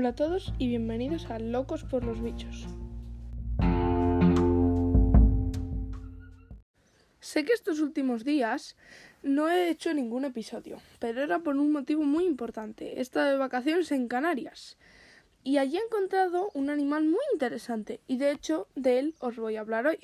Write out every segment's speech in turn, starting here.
Hola a todos y bienvenidos a Locos por los Bichos. Sé que estos últimos días no he hecho ningún episodio, pero era por un motivo muy importante. He estado de vacaciones en Canarias y allí he encontrado un animal muy interesante y de hecho de él os voy a hablar hoy.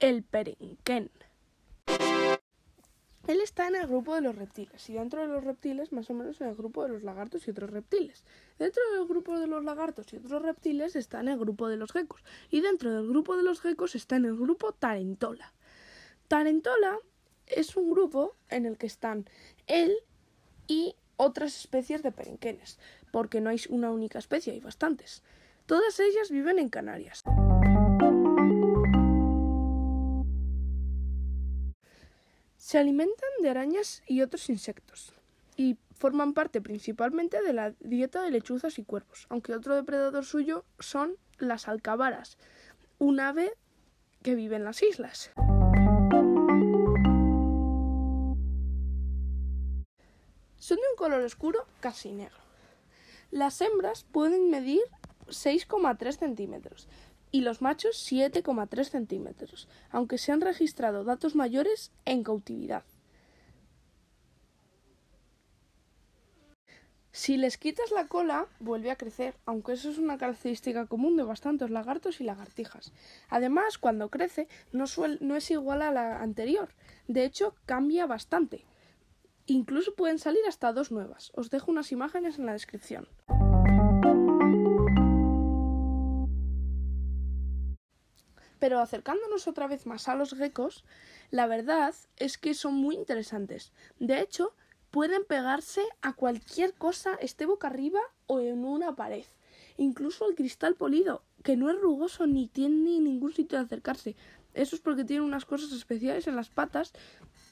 El perenquén. Él está en el grupo de los reptiles y dentro de los reptiles más o menos en el grupo de los lagartos y otros reptiles. Dentro del grupo de los lagartos y otros reptiles está en el grupo de los gecos y dentro del grupo de los gecos está en el grupo Tarentola. Tarentola es un grupo en el que están él y otras especies de perenquenes, porque no hay una única especie, hay bastantes. Todas ellas viven en Canarias. Se alimentan de arañas y otros insectos y forman parte principalmente de la dieta de lechuzas y cuervos, aunque otro depredador suyo son las alcabaras, un ave que vive en las islas. Son de un color oscuro casi negro. Las hembras pueden medir 6,3 centímetros y los machos 7,3 centímetros, aunque se han registrado datos mayores en cautividad. Si les quitas la cola, vuelve a crecer, aunque eso es una característica común de bastantes lagartos y lagartijas. Además, cuando crece, no, no es igual a la anterior. De hecho, cambia bastante. Incluso pueden salir hasta dos nuevas. Os dejo unas imágenes en la descripción. Pero acercándonos otra vez más a los geckos, la verdad es que son muy interesantes. De hecho, pueden pegarse a cualquier cosa, esté boca arriba o en una pared. Incluso al cristal polido, que no es rugoso ni tiene ningún sitio de acercarse. Eso es porque tiene unas cosas especiales en las patas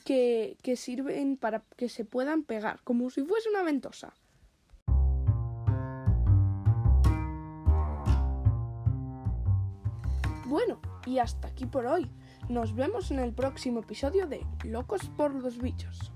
que, que sirven para que se puedan pegar, como si fuese una ventosa. Bueno, y hasta aquí por hoy. Nos vemos en el próximo episodio de Locos por los Bichos.